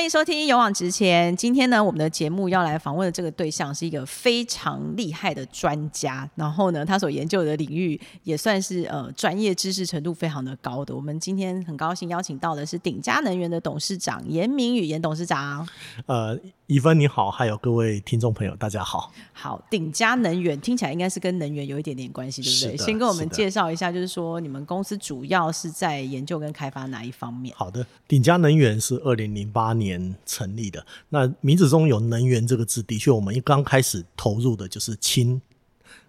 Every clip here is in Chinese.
欢迎收听《勇往直前》。今天呢，我们的节目要来访问的这个对象是一个非常厉害的专家，然后呢，他所研究的领域也算是呃专业知识程度非常的高的。我们今天很高兴邀请到的是鼎佳能源的董事长严明宇严董事长。呃，怡芬你好，还有各位听众朋友，大家好。好，鼎佳能源听起来应该是跟能源有一点点关系，对不对？先跟我们介绍一下，就是说你们公司主要是在研究跟开发哪一方面？好的，鼎佳能源是二零零八年成立的。那名字中有“能源”这个字，的确，我们一刚开始投入的就是氢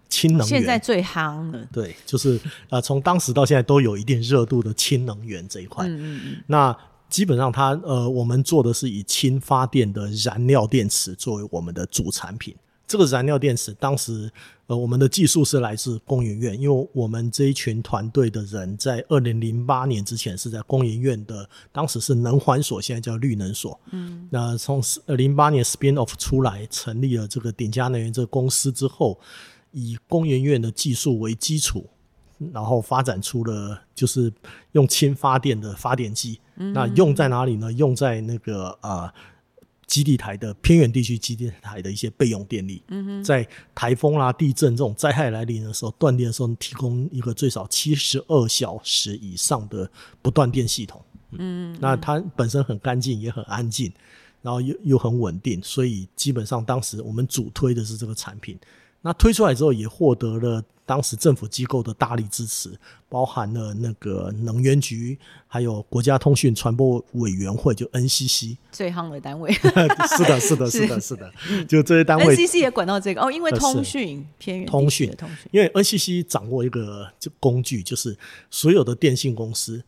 氢能源。现在最夯了。对，就是呃，从当时到现在都有一定热度的氢能源这一块。嗯嗯嗯。那基本上，它呃，我们做的是以氢发电的燃料电池作为我们的主产品。这个燃料电池，当时呃，我们的技术是来自工研院，因为我们这一群团队的人在二零零八年之前是在工研院的，当时是能环所，现在叫绿能所。嗯，那从零八年 spin off 出来，成立了这个鼎佳能源这个公司之后，以工研院的技术为基础，然后发展出了就是用氢发电的发电机。那用在哪里呢？用在那个啊。基地台的偏远地区基地台的一些备用电力，在台风啦、地震这种灾害来临的时候，断电的时候，提供一个最少七十二小时以上的不断电系统。嗯，那它本身很干净，也很安静，然后又又很稳定，所以基本上当时我们主推的是这个产品。那推出来之后，也获得了当时政府机构的大力支持，包含了那个能源局，还有国家通讯传播委员会，就 NCC 最夯的单位。是的，是的，是的，是的，就这些单位。NCC 也管到这个哦，因为通讯偏远通讯，通讯，因为 NCC 掌握一个就工具，就是所有的电信公司，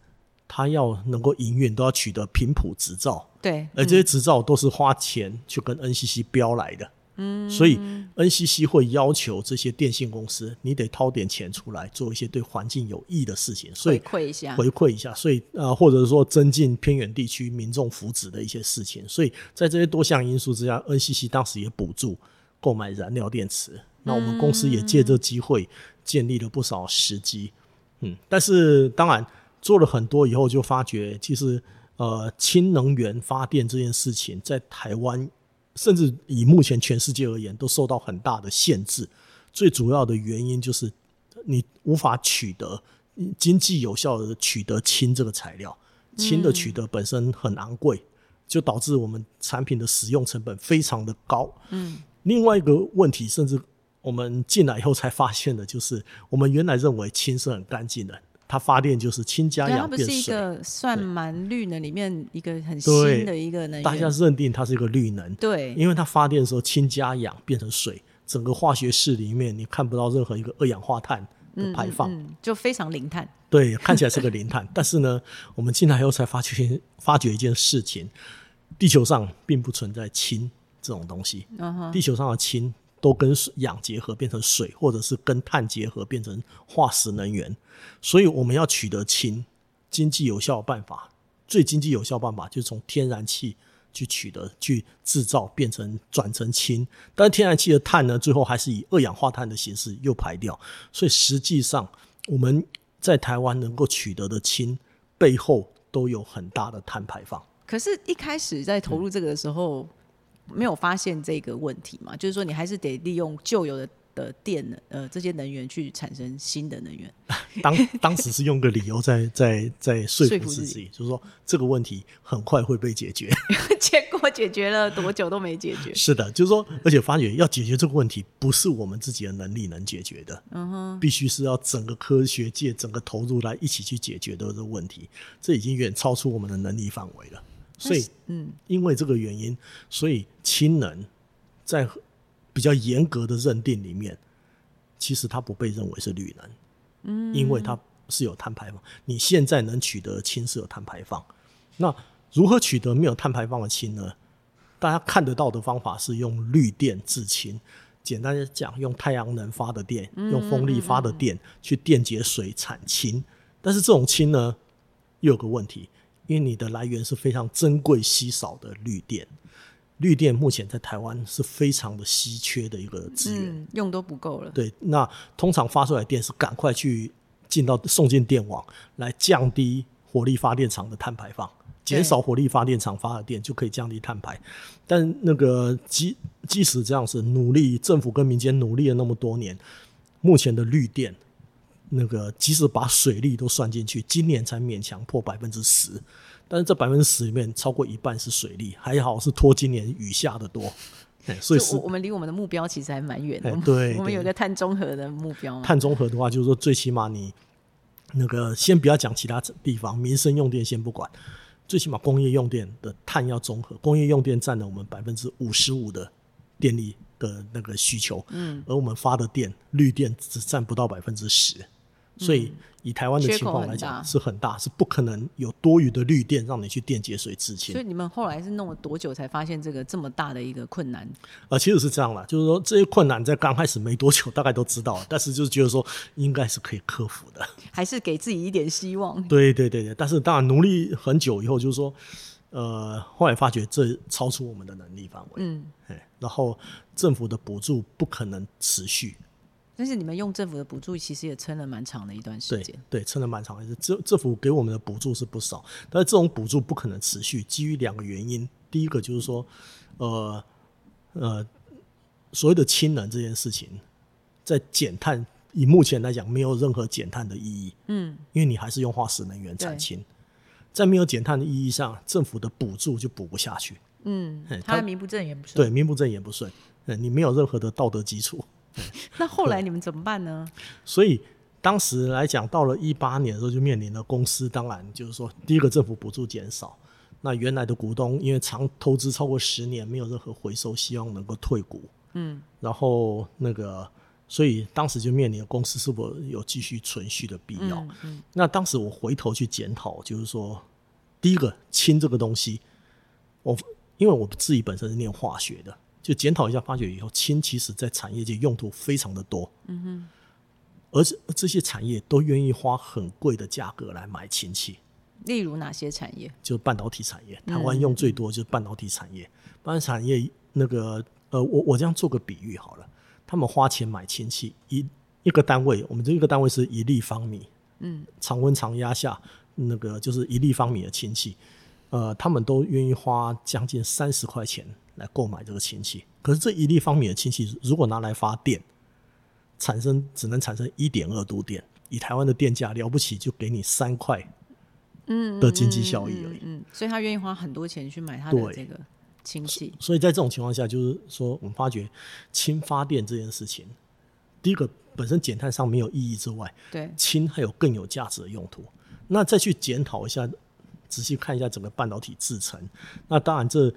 它要能够营运，都要取得频谱执照。对，而这些执照都是花钱去跟 NCC 标来的。嗯，所以 NCC 会要求这些电信公司，你得掏点钱出来做一些对环境有益的事情，所以回馈一下，回馈一下，所以呃，或者说增进偏远地区民众福祉的一些事情。所以在这些多项因素之下，NCC 当时也补助购买燃料电池。那我们公司也借这机会建立了不少时机。嗯，但是当然做了很多以后，就发觉其实呃，氢能源发电这件事情在台湾。甚至以目前全世界而言，都受到很大的限制。最主要的原因就是你无法取得经济有效的取得氢这个材料，氢的取得本身很昂贵，就导致我们产品的使用成本非常的高。嗯，另外一个问题，甚至我们进来以后才发现的，就是我们原来认为氢是很干净的。它发电就是氢加氧变水，它不是一个算蛮绿能里面一个很新的一个能源。大家认定它是一个绿能，对，因为它发电的时候氢加氧变成水，整个化学式里面你看不到任何一个二氧化碳的排放，就非常零碳。对，看起来是个零碳，但是呢，我们进来以后才发觉发觉一件事情：地球上并不存在氢这种东西。地球上的氢。都跟氧结合变成水，或者是跟碳结合变成化石能源，所以我们要取得氢，经济有效的办法，最经济有效办法就是从天然气去取得、去制造，变成转成氢。但是天然气的碳呢，最后还是以二氧化碳的形式又排掉，所以实际上我们在台湾能够取得的氢背后都有很大的碳排放。可是，一开始在投入这个的时候。没有发现这个问题嘛？就是说，你还是得利用旧有的的电能呃这些能源去产生新的能源。当当时是用个理由在在在说服自己，就是说这个问题很快会被解决。结果解决了多久都没解决。是的，就是说，而且发觉要解决这个问题，不是我们自己的能力能解决的。嗯哼，必须是要整个科学界整个投入来一起去解决的这个问题，这已经远超出我们的能力范围了。所以，嗯，因为这个原因，所以氢能在比较严格的认定里面，其实它不被认为是绿能，嗯，因为它是有碳排放。你现在能取得氢是有碳排放，那如何取得没有碳排放的氢呢？大家看得到的方法是用绿电制氢，简单的讲，用太阳能发的电，用风力发的电去电解水产氢。但是这种氢呢，又有个问题。因为你的来源是非常珍贵稀少的绿电，绿电目前在台湾是非常的稀缺的一个资源，用都不够了。对，那通常发出来电是赶快去进到送进电网，来降低火力发电厂的碳排放，减少火力发电厂发的电就可以降低碳排。但那个即即使这样子努力，政府跟民间努力了那么多年，目前的绿电，那个即使把水利都算进去，今年才勉强破百分之十。但是这百分之十里面，超过一半是水利，还好是拖今年雨下的多。所以是我们离我们的目标其实还蛮远的。对，我们有个碳中和的目标。碳中和的话，就是说最起码你那个先不要讲其他地方，民生用电先不管，最起码工业用电的碳要综合。工业用电占了我们百分之五十五的电力的那个需求，嗯，而我们发的电绿电只占不到百分之十，所以。以台湾的情况来讲，是很大，是不可能有多余的绿电让你去电解水制氢。所以你们后来是弄了多久才发现这个这么大的一个困难？呃，其实是这样啦，就是说这些困难在刚开始没多久，大概都知道，但是就是觉得说应该是可以克服的，还是给自己一点希望。对对对对，但是当然努力很久以后，就是说，呃，后来发觉这超出我们的能力范围。嗯，哎，然后政府的补助不可能持续。但是你们用政府的补助，其实也撑了蛮长的一段时间。对，撑了蛮长的。政政府给我们的补助是不少，但是这种补助不可能持续，基于两个原因。第一个就是说，呃呃，所谓的氢能这件事情，在减碳以目前来讲，没有任何减碳的意义。嗯，因为你还是用化石能源产氢，在没有减碳的意义上，政府的补助就补不下去。嗯，他名不正言不顺。对，名不正言不顺。嗯，你没有任何的道德基础。那后来你们怎么办呢？所以当时来讲，到了一八年的时候，就面临了公司，当然就是说，第一个政府补助减少，那原来的股东因为长投资超过十年，没有任何回收，希望能够退股。嗯，然后那个，所以当时就面临公司是否有继续存续的必要。嗯，那当时我回头去检讨，就是说，第一个氢这个东西，我因为我自己本身是念化学的。就检讨一下，发觉以后氢其实在产业界用途非常的多，嗯哼，而且这些产业都愿意花很贵的价格来买氢气。例如哪些产业？就半导体产业，台湾用最多就是半导体产业。半导体产业那个呃，我我这样做个比喻好了，他们花钱买氢气一一个单位，我们这一个单位是一立方米，嗯，常温常压下那个就是一立方米的氢气，呃，他们都愿意花将近三十块钱。来购买这个氢气，可是这一立方米的氢气如果拿来发电，产生只能产生一点二度电，以台湾的电价了不起就给你三块，嗯的经济效益而已。嗯，所以他愿意花很多钱去买他的这个氢气。所以在这种情况下，就是说我们发觉氢发电这件事情，第一个本身减碳上没有意义之外，对氢还有更有价值的用途。那再去检讨一下，仔细看一下整个半导体制成，那当然这。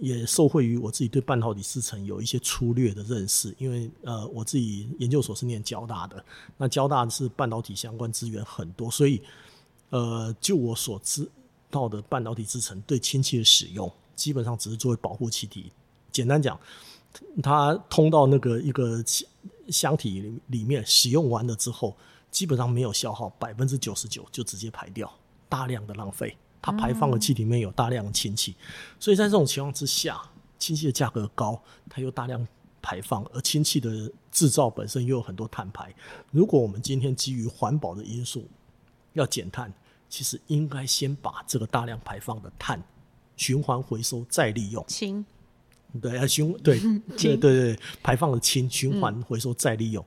也受惠于我自己对半导体制程有一些粗略的认识，因为呃我自己研究所是念交大的，那交大是半导体相关资源很多，所以呃就我所知道的半导体制程对氢气的使用，基本上只是作为保护气体。简单讲，它通到那个一个箱体里面使用完了之后，基本上没有消耗，百分之九十九就直接排掉，大量的浪费。它排放的气体里面有大量的氢气，所以在这种情况之下，氢气的价格高，它又大量排放，而氢气的制造本身又有很多碳排。如果我们今天基于环保的因素要减碳，其实应该先把这个大量排放的碳循环回收再利用。氢，对，啊循对 对对对，排放的氢循环回收再利用。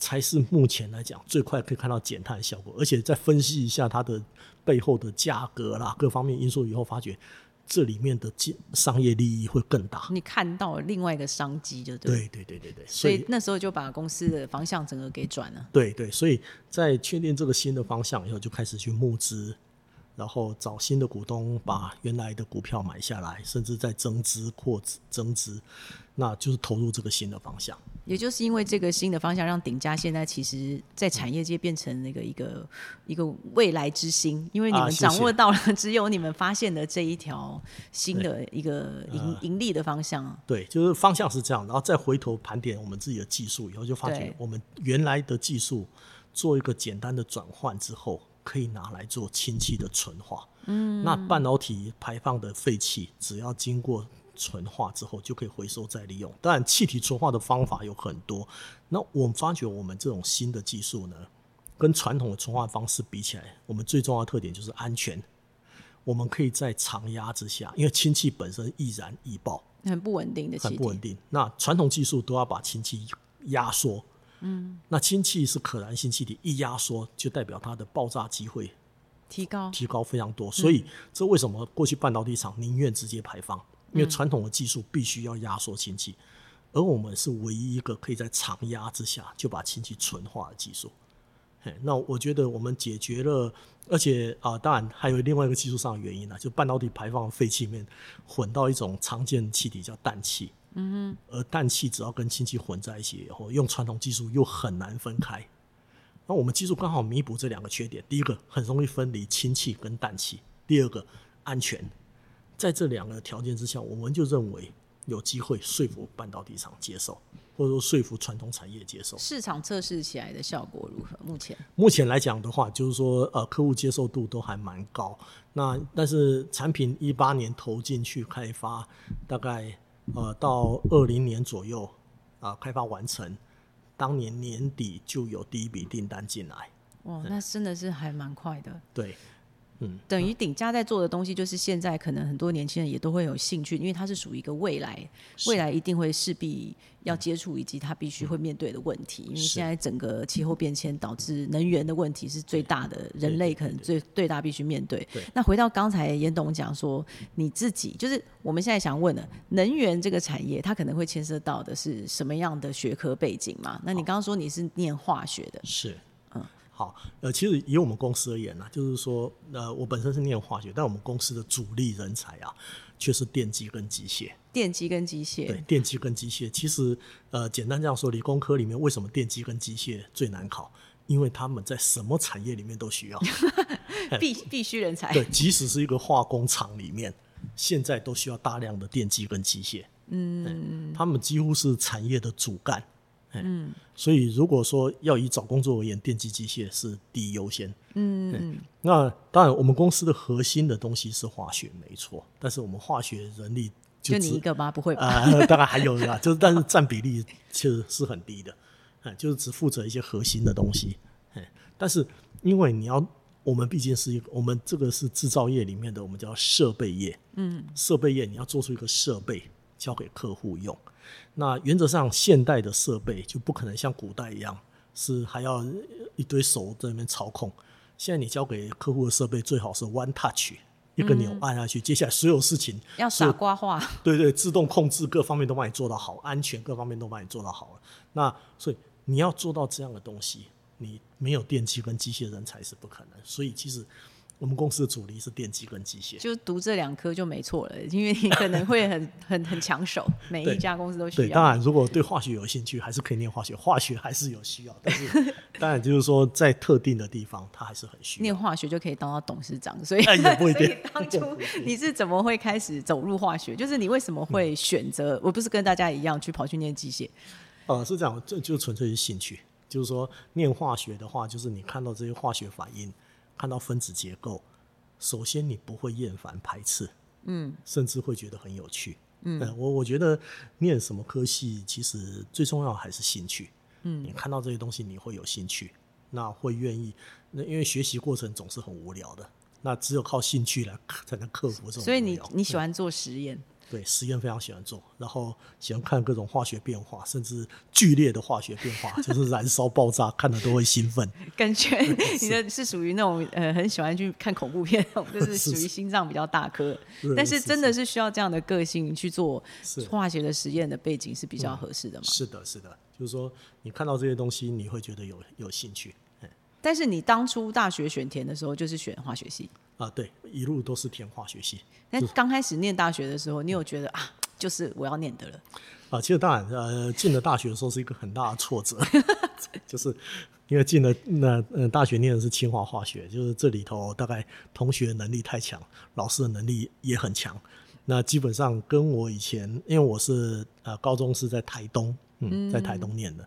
才是目前来讲最快可以看到减碳的效果，而且再分析一下它的背后的价格啦，各方面因素以后，发觉这里面的商商业利益会更大。你看到另外一个商机，就对对对对对，所以那时候就把公司的方向整个给转了。对对，所以在确定这个新的方向以后，就开始去募资。然后找新的股东把原来的股票买下来，甚至在增资扩增资，那就是投入这个新的方向。也就是因为这个新的方向，让鼎家现在其实，在产业界变成那个一个一个未来之星。因为你们掌握到了，只有你们发现的这一条新的一个盈盈利的方向。啊对，就是方向是这样，然后再回头盘点我们自己的技术，以后就发觉我们原来的技术做一个简单的转换之后。可以拿来做氢气的纯化，嗯，那半导体排放的废气，只要经过纯化之后，就可以回收再利用。当然，气体纯化的方法有很多。那我们发觉，我们这种新的技术呢，跟传统的纯化方式比起来，我们最重要的特点就是安全。我们可以在常压之下，因为氢气本身易燃易爆，很不稳定的气，很不稳定。那传统技术都要把氢气压缩，嗯，那氢气是可燃性气体，一压缩就代表它的爆炸机会提高，提高非常多。所以这为什么过去半导体厂宁愿直接排放？因为传统的技术必须要压缩氢气，而我们是唯一一个可以在常压之下就把氢气纯化的技术。那我觉得我们解决了，而且啊，当然还有另外一个技术上的原因呢，就半导体排放废气里面混到一种常见气体叫氮气。嗯哼。而氮气只要跟氢气混在一起以后，用传统技术又很难分开。那我们技术刚好弥补这两个缺点：第一个很容易分离氢气跟氮气；第二个安全。在这两个条件之下，我们就认为有机会说服半导体厂接受。或者说说服传统产业接受，市场测试起来的效果如何？目前目前来讲的话，就是说呃，客户接受度都还蛮高。那但是产品一八年投进去开发，大概呃到二零年左右啊开发完成，当年年底就有第一笔订单进来。哇，那真的是还蛮快的。对。嗯，等于顶家在做的东西，就是现在可能很多年轻人也都会有兴趣，因为它是属于一个未来，未来一定会势必要接触以及它必须会面对的问题。因为现在整个气候变迁导致能源的问题是最大的，人类可能最最大必须面对。那回到刚才严董讲说，你自己就是我们现在想问的，能源这个产业，它可能会牵涉到的是什么样的学科背景嘛？那你刚刚说你是念化学的，是。好，呃，其实以我们公司而言呢，就是说，呃，我本身是念化学，但我们公司的主力人才啊，却是电机跟机械。电机跟机械，对，电机跟机械，其实，呃，简单这样说，理工科里面为什么电机跟机械最难考？因为他们在什么产业里面都需要，必必须人才。对，即使是一个化工厂里面，现在都需要大量的电机跟机械。嗯，他们几乎是产业的主干。嗯，所以如果说要以找工作而言，电机机械是第一优先。嗯，那当然，我们公司的核心的东西是化学，没错。但是我们化学人力就你一个吗？不会吧？当然还有啦，就是但是占比例其实是很低的。嗯，就是只负责一些核心的东西。嗯，但是因为你要，我们毕竟是一个，我们这个是制造业里面的，我们叫设备业。嗯，设备业你要做出一个设备交给客户用。那原则上，现代的设备就不可能像古代一样，是还要一堆手在那边操控。现在你交给客户的设备，最好是 one touch，一个钮按下去，接下来所有事情要傻瓜化。对对，自动控制各方面都帮你做到好，安全各方面都帮你做到好了。那所以你要做到这样的东西，你没有电机跟机械人才是不可能。所以其实。我们公司的主力是电机跟机械，就读这两科就没错了，因为你可能会很 很很抢手，每一家公司都需要。对，当然如果对化学有兴趣，还是可以念化学，化学还是有需要。但是 当然就是说，在特定的地方，它还是很需要。念化学就可以当到董事长，所以也不一定。当初你是怎么会开始走入化学？就是你为什么会选择？我不是跟大家一样去跑去念机械？呃，是这样，这就纯粹是兴趣。就是说，念化学的话，就是你看到这些化学反应。看到分子结构，首先你不会厌烦排斥，嗯，甚至会觉得很有趣，嗯，我我觉得念什么科系其实最重要还是兴趣，嗯，你看到这些东西你会有兴趣，那会愿意，那因为学习过程总是很无聊的，那只有靠兴趣来才能克服这种。所以你你喜欢做实验。对实验非常喜欢做，然后喜欢看各种化学变化，甚至剧烈的化学变化，就是燃烧、爆炸，看的都会兴奋。感觉你的是属于那种呃，很喜欢去看恐怖片，就是属于心脏比较大颗。但是真的是需要这样的个性去做化学的实验的背景是比较合适的嘛？是的，是的，就是说你看到这些东西，你会觉得有有兴趣。但是你当初大学选填的时候，就是选化学系啊？对，一路都是填化学系。那刚开始念大学的时候，你有觉得啊，就是我要念的了？啊，其实当然，呃，进了大学的时候是一个很大的挫折，就是因为进了那呃大学念的是清华化学，就是这里头大概同学能力太强，老师的能力也很强，那基本上跟我以前，因为我是呃高中是在台东，嗯，在台东念的。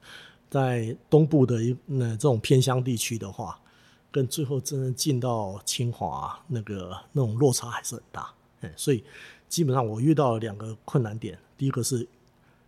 在东部的一那这种偏乡地区的话，跟最后真正进到清华那个那种落差还是很大，嗯，所以基本上我遇到两个困难点，第一个是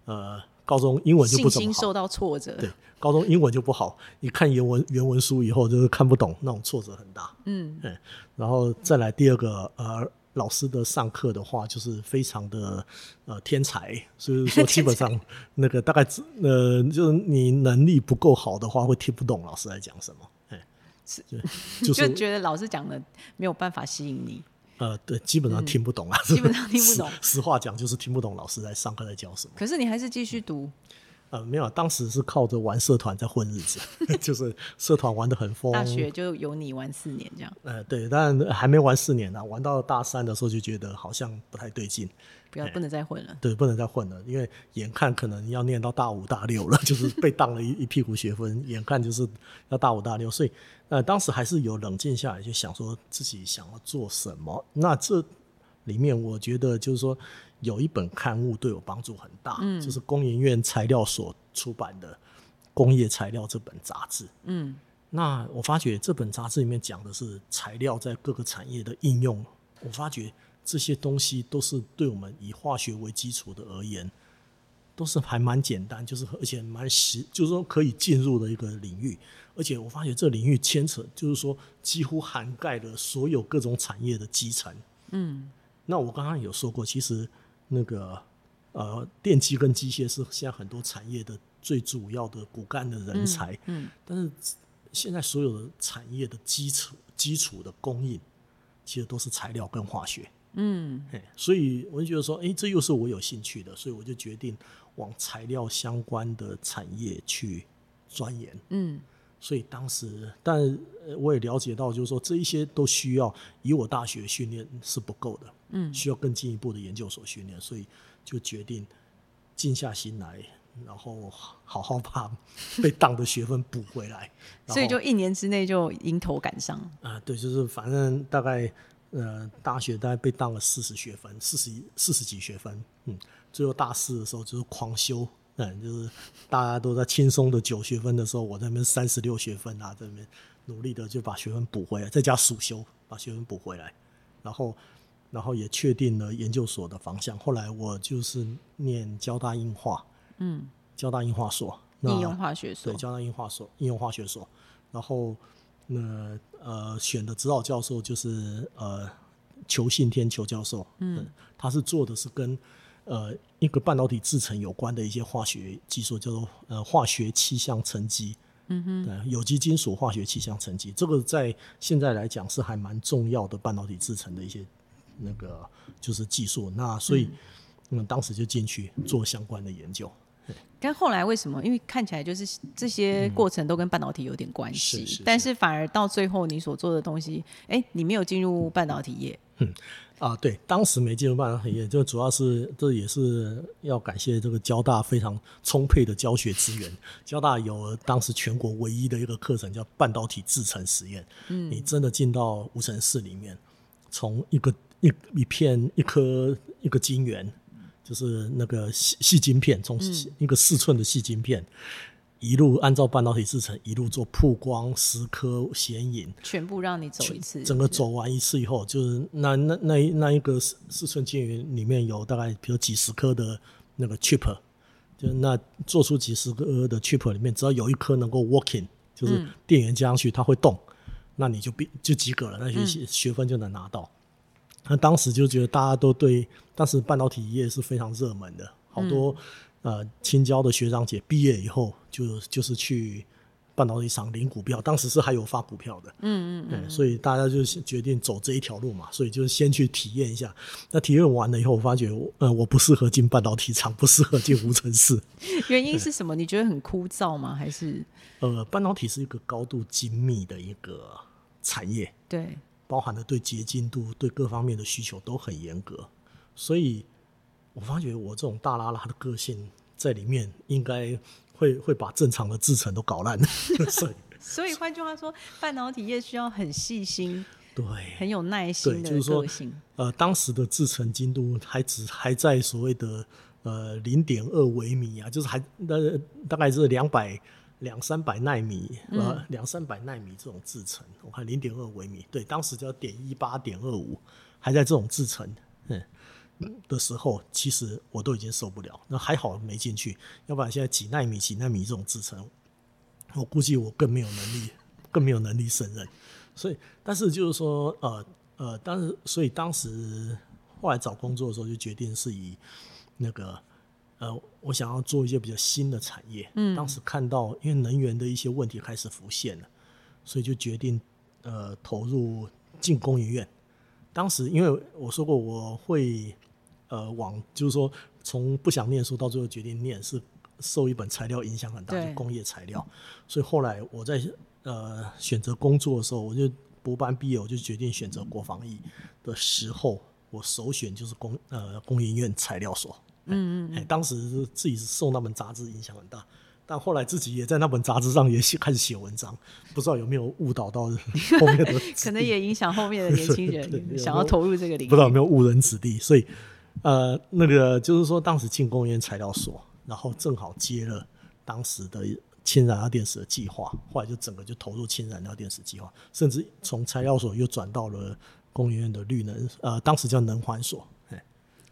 呃高中英文就不怎么好。受到挫折。对，高中英文就不好，你看原文原文书以后就是看不懂，那种挫折很大。嗯嗯，然后再来第二个，呃，老师的上课的话，就是非常的呃天才，所以说基本上那个大概呃，就是你能力不够好的话，会听不懂老师在讲什么。哎，就就就觉得老师讲的没有办法吸引你。呃，对，基本上听不懂啊，基本上听不懂。实实话讲，就是听不懂老师在上课在教什么。可是你还是继续读，呃，没有，当时是靠着玩社团在混日子，就是社团玩的很疯。大学就有你玩四年这样，呃，对，但还没玩四年呢、玩到大三的时候就觉得好像不太对劲，不要不能再混了。对，不能再混了，因为眼看可能要念到大五大六了，就是被当了一一屁股学分，眼看就是要大五大六，所以呃，当时还是有冷静下来，就想说自己想要做什么。那这里面我觉得就是说有一本刊物对我帮助很大，嗯，就是工研院材料所出版的《工业材料》这本杂志，嗯，那我发觉这本杂志里面讲的是材料在各个产业的应用，我发觉这些东西都是对我们以化学为基础的而言，都是还蛮简单，就是而且蛮实，就是说可以进入的一个领域。而且我发觉这领域牵扯，就是说几乎涵盖了所有各种产业的基层。嗯，那我刚刚有说过，其实那个呃，电机跟机械是现在很多产业的最主要的骨干的人才。嗯，但是现在所有的产业的基础基础的供应，其实都是材料跟化学。嗯，嘿，所以我就觉得说，诶，这又是我有兴趣的，所以我就决定往材料相关的产业去钻研。嗯，所以当时，但呃我也了解到，就是说这一些都需要以我大学训练是不够的，嗯，需要更进一步的研究所训练，所以就决定静下心来，然后好好把 被当的学分补回来。所以就一年之内就迎头赶上。啊、对，就是反正大概呃，大学大概被当了四十学分，四十四十几学分，嗯，最后大四的时候就是狂修，嗯，就是大家都在轻松的九学分的时候，我在那边三十六学分啊，在那边努力的就把学分补回来，再加暑修把学分补回来，然后然后也确定了研究所的方向。后来我就是念交大应化，嗯，交大应化所，那应用化学所对，。交大应化所应用化学所，然后那呃选的指导教授就是呃裘信天裘教授，嗯，他是做的是跟呃一个半导体制成有关的一些化学技术，叫做呃化学气象沉积。嗯哼，对，有机金属化学气象沉积，这个在现在来讲是还蛮重要的半导体制成的一些那个就是技术。那所以，我们，当时就进去做相关的研究。但后来为什么？因为看起来就是这些过程都跟半导体有点关系，是是是但是反而到最后你所做的东西，哎，你没有进入半导体业，嗯啊，对，当时没进入半导体业，就主要是这也是要感谢这个交大非常充沛的教学资源。交大有当时全国唯一的一个课程叫半导体制成实验。嗯，你真的进到无尘室里面，从一个一一片一颗一个晶圆，就是那个细细晶片，从一个四寸的细晶片。一路按照半导体制成，一路做曝光、蚀刻、显影，全部让你走一次，整个走完一次以后，就是那那那一那一个四四寸晶圆里面有大概比如几十颗的那个 chip，就那做出几十颗的 chip 里面，只要有一颗能够 working，就是电源加上去它会动，那你就必就及格了，那学学分就能拿到。那当时就觉得大家都对，当时半导体业是非常热门的，好多、呃青椒的学长姐毕业以后就就是去半导体厂领股票，当时是还有发股票的，嗯嗯嗯，所以大家就决定走这一条路嘛，所以就先去体验一下。那体验完了以后，我发觉我呃我不适合进半导体厂，不适合进无尘室。原因是什么？你觉得很枯燥吗？还是呃，半导体是一个高度精密的一个产业，对？包含了对洁净度、对各方面的需求都很严格，所以我发觉我这种大拉拉的个性在里面，应该会会把正常的制程都搞烂。所以，所以换句话说，半导体业需要很细心、对，很有耐心的对就是说个性。呃，当时的制程精度还只还在所谓的呃零点二微米啊，就是还呃大概是两百两三百纳米，呃两三百纳米这种制程，我看零点二微米，对，当时叫点一八点二五，还在这种制程，嗯，的时候，其实我都已经受不了。那还好没进去，要不然现在几纳米、几纳米这种制程，我估计我更没有能力，更没有能力胜任。所以，但是就是说，呃呃，当时所以当时后来找工作的时候，就决定是以那个呃，我想要做一些比较新的产业。嗯，当时看到因为能源的一些问题开始浮现了，所以就决定呃投入进工研院。当时因为我说过我会呃往就是说从不想念书到最后决定念，是受一本材料影响很大，就工业材料。所以后来我在呃选择工作的时候，我就博班毕业，我就决定选择国防医的时候，我首选就是工呃工研院材料所。嗯嗯。哎，当时自己是受那本杂志影响很大。但后来自己也在那本杂志上也写开始写文章，不知道有没有误导到 后面的，可能也影响后面的年轻人 想要投入这个领域，不知道有没有误人子弟。所以，呃，那个就是说，当时进工业材料所，然后正好接了当时的氢燃料电池的计划，后来就整个就投入氢燃料电池计划，甚至从材料所又转到了工研院的绿能，呃，当时叫能环所。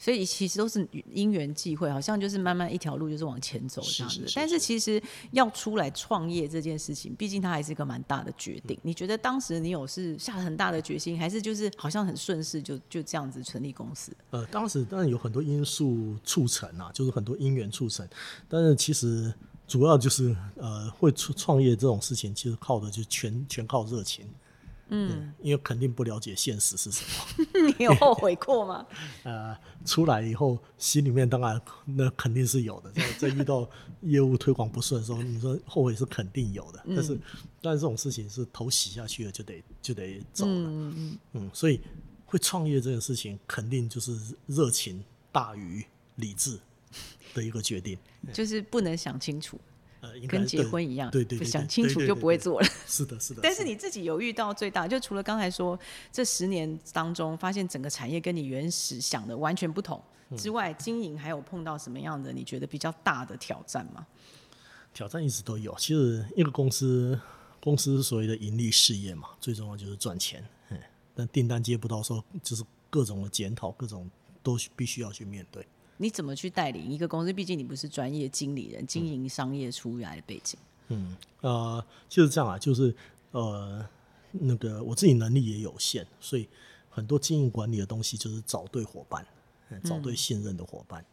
所以其实都是因缘际会，好像就是慢慢一条路就是往前走这样子。但是其实要出来创业这件事情，毕竟它还是一个蛮大的决定。你觉得当时你有是下了很大的决心，还是就是好像很顺势就就这样子成立公司？呃，当时当然有很多因素促成啊，就是很多因缘促成。但是其实主要就是呃，会创创业这种事情，其实靠的就全全靠热情。嗯，因为肯定不了解现实是什么。你有后悔过吗？呃，出来以后心里面当然那肯定是有的。在在遇到业务推广不顺的时候，你说后悔是肯定有的。但是，但是这种事情是头洗下去了就得就得走了。嗯嗯嗯。所以会创业这件事情，肯定就是热情大于理智的一个决定。就是不能想清楚。呃，跟结婚一样，对对，想清楚就不会做了。是的，是的。但是你自己有遇到最大，就除了刚才说这十年当中发现整个产业跟你原始想的完全不同之外，经营还有碰到什么样的你觉得比较大的挑战吗？挑战一直都有。其实一个公司，公司所谓的盈利事业嘛，最重要就是赚钱。嗯，但订单接不到，时候就是各种的检讨，各种都必须要去面对。你怎么去带领一个公司？毕竟你不是专业经理人，经营商业出来的背景。嗯，呃，就是这样啊，就是呃，那个我自己能力也有限，所以很多经营管理的东西就是找对伙伴，找对信任的伙伴，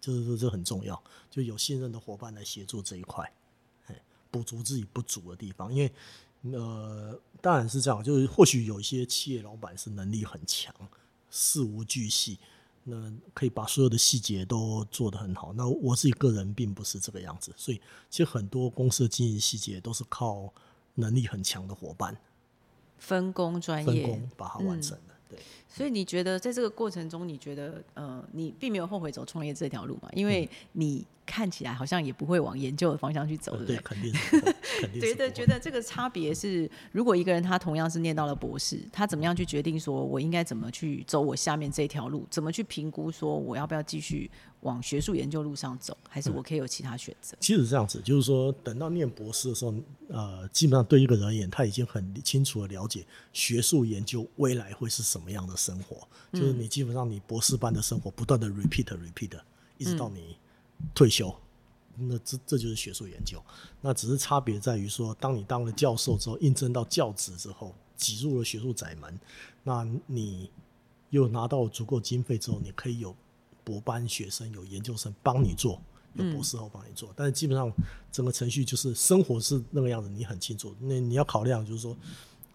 就是说这很重要，就有信任的伙伴来协助这一块，补足自己不足的地方。因为呃，当然是这样，就是或许有一些企业老板是能力很强，事无巨细。那可以把所有的细节都做得很好。那我自己个人并不是这个样子，所以其实很多公司的经营细节都是靠能力很强的伙伴分工专业分工把它完成的。对，所以你觉得在这个过程中，你觉得呃，你并没有后悔走创业这条路嘛？因为你。看起来好像也不会往研究的方向去走，对不对？肯定是，肯定觉得觉得这个差别是，如果一个人他同样是念到了博士，他怎么样去决定说我应该怎么去走我下面这条路？怎么去评估说我要不要继续往学术研究路上走，还是我可以有其他选择？其实这样子，就是说等到念博士的时候，呃，基本上对一个人而言，他已经很清楚的了解学术研究未来会是什么样的生活。就是你基本上你博士班的生活不断的 repeat repeat，一直到你。退休，那这这就是学术研究。那只是差别在于说，当你当了教授之后，应征到教职之后，挤入了学术窄门，那你又拿到足够经费之后，你可以有博班学生、有研究生帮你做，有博士后帮你做。但是基本上整个程序就是生活是那个样子，你很清楚。那你要考量就是说，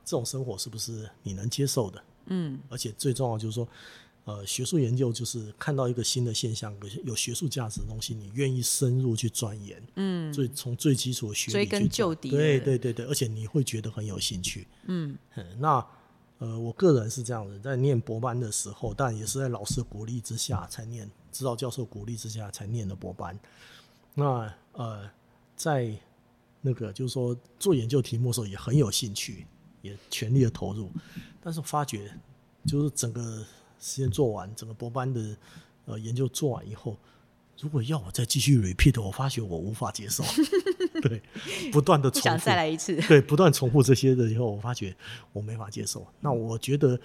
这种生活是不是你能接受的？嗯，而且最重要就是说。呃，学术研究就是看到一个新的现象，有学术价值的东西，你愿意深入去钻研，嗯，最从最基础的学追根究底，对对对对，而且你会觉得很有兴趣，嗯，那呃，我个人是这样子，在念博班的时候，但也是在老师鼓励之下才念，指导教授鼓励之下才念的博班。那呃，在那个就是说做研究题目的时候也很有兴趣，也全力的投入，但是发觉就是整个。实验做完，整个博班的呃研究做完以后，如果要我再继续 repeat，我发觉我无法接受。对，不断的重复，再来一次。对，不断重复这些的以后，我发觉我没法接受。那我觉得，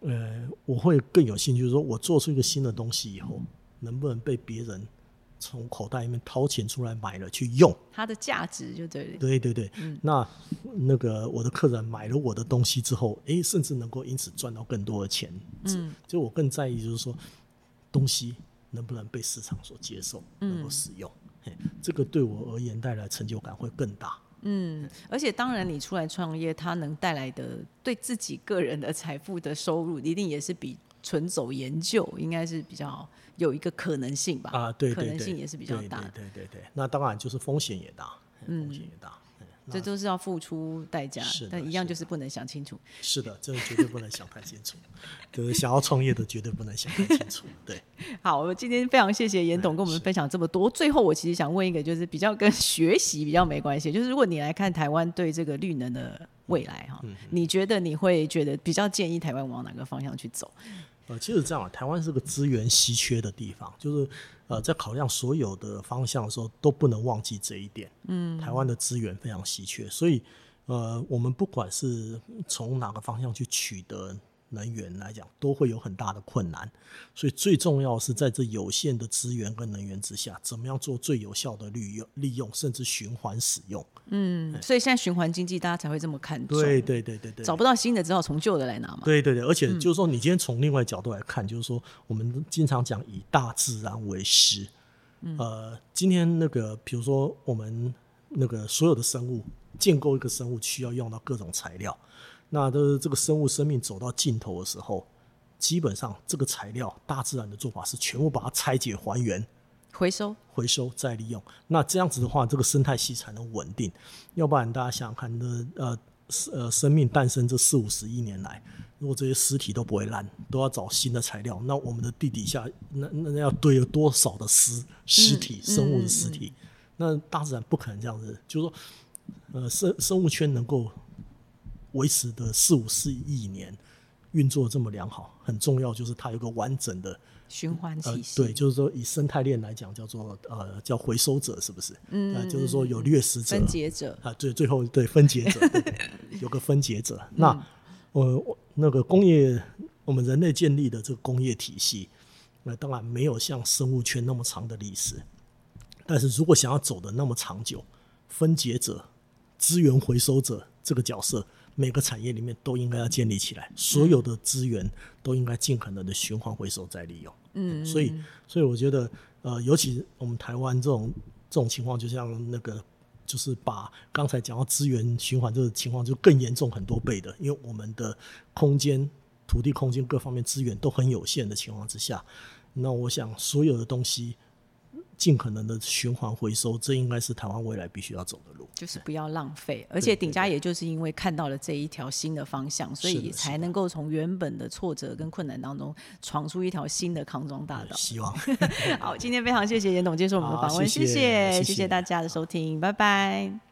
呃，我会更有兴趣，说我做出一个新的东西以后，能不能被别人从口袋里面掏钱出来买了去用？它的价值就对了。对对对，那那个我的客人买了我的东西之后，诶，甚至能够因此赚到更多的钱。嗯，就我更在意就是说，东西能不能被市场所接受，能够使用。嘿，这个对我而言带来成就感会更大。嗯，而且当然，你出来创业，它能带来的对自己个人的财富的收入，一定也是比纯走研究应该是比较有一个可能性吧？啊，对可能性也是比较大。对对对，那当然就是风险也大，风险也大。这都是要付出代价，但一样就是不能想清楚。是的，这个绝对不能想太清楚。就是想要创业的，绝对不能想太清楚。对，好，我们今天非常谢谢严董跟我们分享这么多。最后，我其实想问一个，就是比较跟学习比较没关系，就是如果你来看台湾对这个绿能的未来哈，你觉得你会觉得比较建议台湾往哪个方向去走？呃，其实这样啊，台湾是个资源稀缺的地方，就是呃，在考量所有的方向的时候，都不能忘记这一点。嗯，台湾的资源非常稀缺，所以呃，我们不管是从哪个方向去取得。能源来讲，都会有很大的困难，所以最重要是在这有限的资源跟能源之下，怎么样做最有效的利用、利用甚至循环使用。嗯，所以现在循环经济大家才会这么看重。对对对对对，找不到新的，只好从旧的来拿嘛。对对对，而且就是说，你今天从另外角度来看，就是说，我们经常讲以大自然为师。呃，今天那个，比如说我们那个所有的生物建构一个生物，需要用到各种材料。那的这个生物生命走到尽头的时候，基本上这个材料，大自然的做法是全部把它拆解还原、回收、回收再利用。那这样子的话，这个生态系才能稳定。要不然，大家想想看，那呃呃，生命诞生这四五十亿年来，如果这些尸体都不会烂，都要找新的材料，那我们的地底下那那要堆了多少的尸尸体、生物的尸体？那大自然不可能这样子，就是说，呃，生生物圈能够。维持的四五四亿年运作这么良好，很重要就是它有个完整的循环体系。对，就是说以生态链来讲，叫做呃叫回收者，是不是？嗯，就是说有掠食者、分解者啊，对，最后对分解者 有个分解者。那呃，那个工业，我们人类建立的这个工业体系，那当然没有像生物圈那么长的历史。但是如果想要走的那么长久，分解者、资源回收者这个角色。每个产业里面都应该要建立起来，所有的资源都应该尽可能的循环回收再利用。嗯，所以，所以我觉得，呃，尤其我们台湾这种这种情况，就像那个，就是把刚才讲到资源循环这个情况就更严重很多倍的，因为我们的空间、土地空间各方面资源都很有限的情况之下，那我想所有的东西。尽可能的循环回收，这应该是台湾未来必须要走的路。就是不要浪费，而且鼎家也就是因为看到了这一条新的方向，所以才能够从原本的挫折跟困难当中闯出一条新的康庄大道。希望 好，今天非常谢谢严董接受我们的访问，谢谢谢谢大家的收听，拜拜。